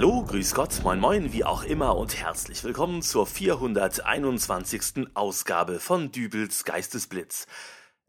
Hallo, grüß Gott, moin moin, wie auch immer und herzlich willkommen zur 421. Ausgabe von Dübels Geistesblitz.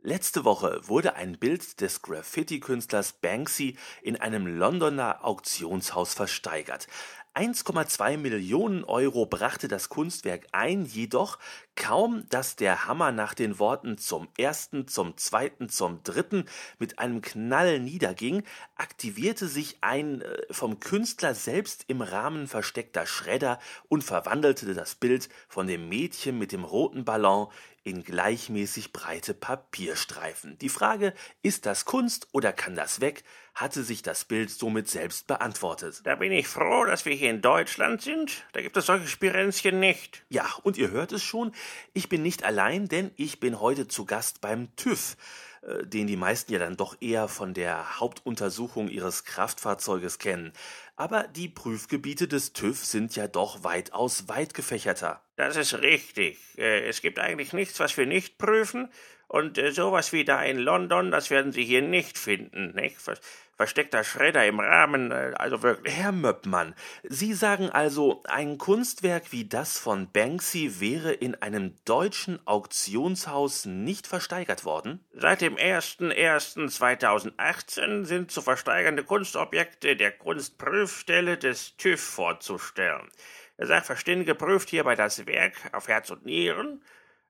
Letzte Woche wurde ein Bild des Graffiti-Künstlers Banksy in einem Londoner Auktionshaus versteigert. 1,2 Millionen Euro brachte das Kunstwerk ein, jedoch kaum, dass der Hammer nach den Worten zum ersten, zum zweiten, zum dritten mit einem Knall niederging, aktivierte sich ein äh, vom Künstler selbst im Rahmen versteckter Schredder und verwandelte das Bild von dem Mädchen mit dem roten Ballon in gleichmäßig breite Papierstreifen. Die Frage, ist das Kunst oder kann das weg, hatte sich das Bild somit selbst beantwortet. Da bin ich froh, dass wir hier in Deutschland sind. Da gibt es solche Spirenzchen nicht. Ja, und ihr hört es schon, ich bin nicht allein, denn ich bin heute zu Gast beim TÜV den die meisten ja dann doch eher von der Hauptuntersuchung ihres Kraftfahrzeuges kennen. Aber die Prüfgebiete des TÜV sind ja doch weitaus weit gefächerter. Das ist richtig. Äh, es gibt eigentlich nichts, was wir nicht prüfen. Und äh, sowas wie da in London, das werden Sie hier nicht finden, nicht? Versteckter Schredder im Rahmen, äh, also wirklich. Herr Möppmann, Sie sagen also, ein Kunstwerk wie das von Banksy wäre in einem deutschen Auktionshaus nicht versteigert worden? Seit dem 01.01.2018 sind zu versteigernde Kunstobjekte der Kunstprüfstelle des TÜV vorzustellen. Der Sachverständige prüft hierbei das Werk auf Herz und Nieren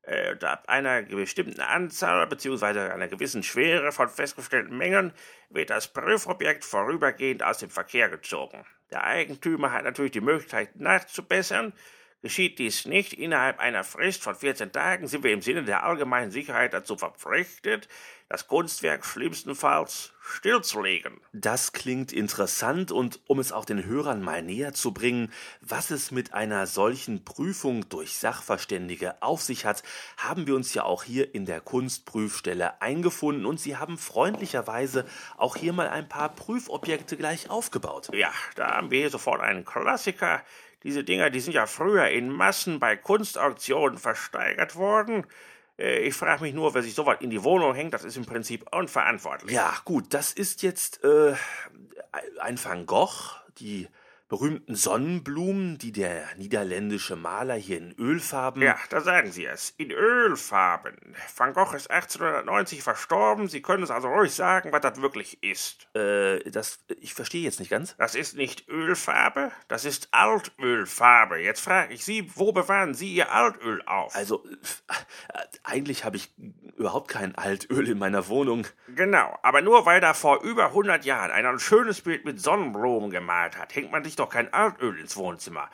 äh, ab einer bestimmten Anzahl bzw. einer gewissen Schwere von festgestellten Mengen wird das Prüfobjekt vorübergehend aus dem Verkehr gezogen. Der Eigentümer hat natürlich die Möglichkeit nachzubessern. Geschieht dies nicht innerhalb einer Frist von 14 Tagen, sind wir im Sinne der allgemeinen Sicherheit dazu verpflichtet, das Kunstwerk schlimmstenfalls stillzulegen. Das klingt interessant und um es auch den Hörern mal näher zu bringen, was es mit einer solchen Prüfung durch Sachverständige auf sich hat, haben wir uns ja auch hier in der Kunstprüfstelle eingefunden und Sie haben freundlicherweise auch hier mal ein paar Prüfobjekte gleich aufgebaut. Ja, da haben wir hier sofort einen Klassiker. Diese Dinger, die sind ja früher in Massen bei Kunstauktionen versteigert worden. Äh, ich frage mich nur, wer sich sowas in die Wohnung hängt, das ist im Prinzip unverantwortlich. Ja, gut, das ist jetzt äh, ein Van Gogh, die berühmten Sonnenblumen, die der niederländische Maler hier in Ölfarben. Ja, da sagen Sie es. In Ölfarben. Van Gogh ist 1890 verstorben. Sie können es also ruhig sagen, was das wirklich ist. Äh, das. Ich verstehe jetzt nicht ganz. Das ist nicht Ölfarbe, das ist Altölfarbe. Jetzt frage ich Sie, wo bewahren Sie Ihr Altöl auf? Also, äh, eigentlich habe ich überhaupt kein Altöl in meiner Wohnung. Genau, aber nur weil da vor über 100 Jahren einer ein schönes Bild mit Sonnenblumen gemalt hat, hängt man sich doch kein Altöl ins Wohnzimmer.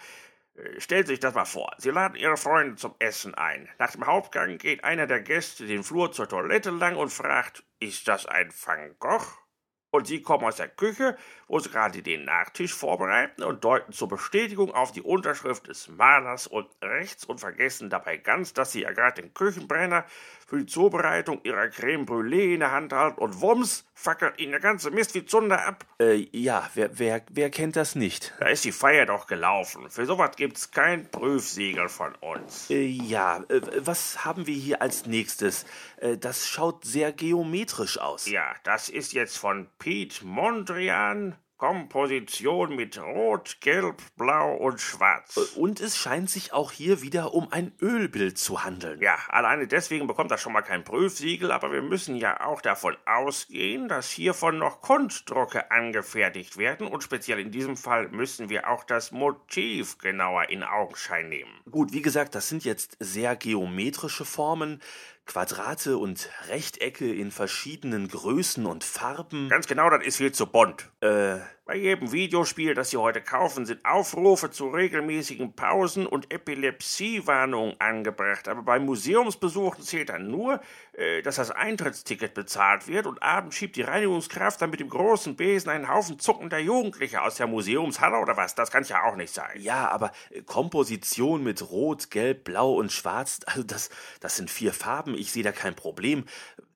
Äh, Stellen Sie sich das mal vor. Sie laden Ihre Freunde zum Essen ein. Nach dem Hauptgang geht einer der Gäste den Flur zur Toilette lang und fragt, ist das ein Van Gogh? Und Sie kommen aus der Küche, wo Sie gerade den Nachtisch vorbereiten und deuten zur Bestätigung auf die Unterschrift des Malers und rechts und vergessen dabei ganz, dass Sie ja gerade den Küchenbrenner für die Zubereitung ihrer Creme Brûlée in der Hand halten und wumms, fackelt ihnen der ganze Mist wie Zunder ab. Äh, ja, wer, wer, wer kennt das nicht? Da ist die Feier doch gelaufen. Für sowas gibt's kein Prüfsiegel von uns. Äh, ja, äh, was haben wir hier als nächstes? Äh, das schaut sehr geometrisch aus. Ja, das ist jetzt von Pete Mondrian Komposition mit Rot, Gelb, Blau und Schwarz. Und es scheint sich auch hier wieder um ein Ölbild zu handeln. Ja, alleine deswegen bekommt das schon mal kein Prüfsiegel, aber wir müssen ja auch davon ausgehen, dass hiervon noch Kunstdrucke angefertigt werden und speziell in diesem Fall müssen wir auch das Motiv genauer in Augenschein nehmen. Gut, wie gesagt, das sind jetzt sehr geometrische Formen. Quadrate und Rechtecke in verschiedenen Größen und Farben. Ganz genau, das ist viel zu bunt. Äh, bei jedem Videospiel, das Sie heute kaufen, sind Aufrufe zu regelmäßigen Pausen und Epilepsiewarnungen angebracht. Aber bei Museumsbesuchen zählt dann nur, äh, dass das Eintrittsticket bezahlt wird und abends schiebt die Reinigungskraft dann mit dem großen Besen einen Haufen zuckender Jugendlicher aus der Museumshalle oder was? Das kann ja auch nicht sein. Ja, aber äh, Komposition mit Rot, Gelb, Blau und Schwarz, also das, das sind vier Farben. Ich sehe da kein Problem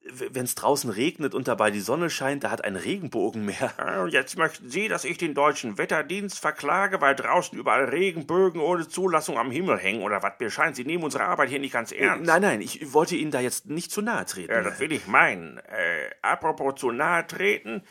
wenn es draußen regnet und dabei die Sonne scheint, da hat ein Regenbogen mehr. Und jetzt möchten Sie, dass ich den deutschen Wetterdienst verklage, weil draußen überall Regenbögen ohne Zulassung am Himmel hängen oder was? Mir scheint, Sie nehmen unsere Arbeit hier nicht ganz ernst. Nein, nein, ich wollte Ihnen da jetzt nicht zu nahe treten. Ja, das will ich meinen. Äh, apropos zu nahe treten,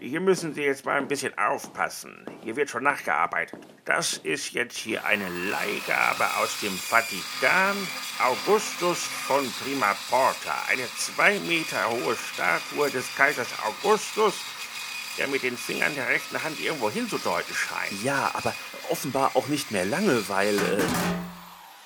Hier müssen Sie jetzt mal ein bisschen aufpassen. Hier wird schon nachgearbeitet. Das ist jetzt hier eine Leihgabe aus dem Vatikan. Augustus von Prima Porta. Eine zwei Meter hohe Statue des Kaisers Augustus, der mit den Fingern der rechten Hand irgendwo hinzudeuten scheint. Ja, aber offenbar auch nicht mehr lange, weil... Äh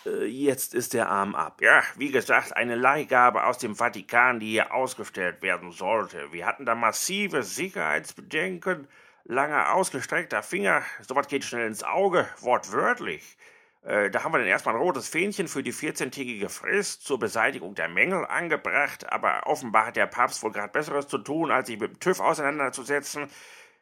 jetzt ist der Arm ab. Ja, wie gesagt, eine Leihgabe aus dem Vatikan, die hier ausgestellt werden sollte. Wir hatten da massive Sicherheitsbedenken. Langer ausgestreckter Finger, sowas geht schnell ins Auge, wortwörtlich. Äh, da haben wir dann erstmal ein rotes Fähnchen für die 14-tägige Frist zur Beseitigung der Mängel angebracht, aber offenbar hat der Papst wohl gerade Besseres zu tun, als sich mit dem TÜV auseinanderzusetzen.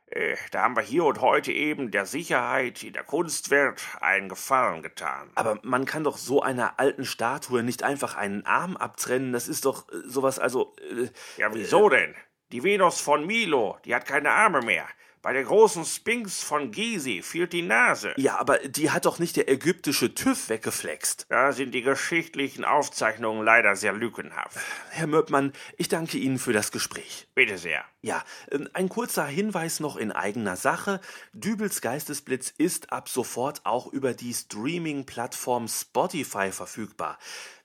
Äh, da haben wir hier und heute eben der Sicherheit in der Kunstwelt einen Gefallen getan. Aber man kann doch so einer alten Statue nicht einfach einen Arm abtrennen. Das ist doch äh, sowas, also. Äh, ja, wieso denn? Die Venus von Milo, die hat keine Arme mehr. Bei der großen Sphinx von Gizeh fehlt die Nase. Ja, aber die hat doch nicht der ägyptische TÜV weggeflext. Da sind die geschichtlichen Aufzeichnungen leider sehr lückenhaft. Herr Möppmann, ich danke Ihnen für das Gespräch. Bitte sehr. Ja, ähm, ein kurzer Hinweis noch in eigener Sache. Dübels Geistesblitz ist ab sofort auch über die Streaming-Plattform Spotify verfügbar.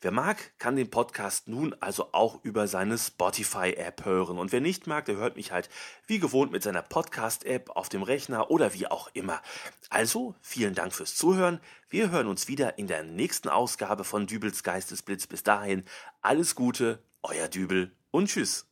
Wer mag, kann den Podcast nun also auch über seine Spotify-App hören. Und wer nicht mag, der hört mich halt wie gewohnt mit seiner Podcast-App auf dem Rechner oder wie auch immer. Also, vielen Dank fürs Zuhören. Wir hören uns wieder in der nächsten Ausgabe von Dübels Geistesblitz. Bis dahin, alles Gute, euer Dübel und tschüss.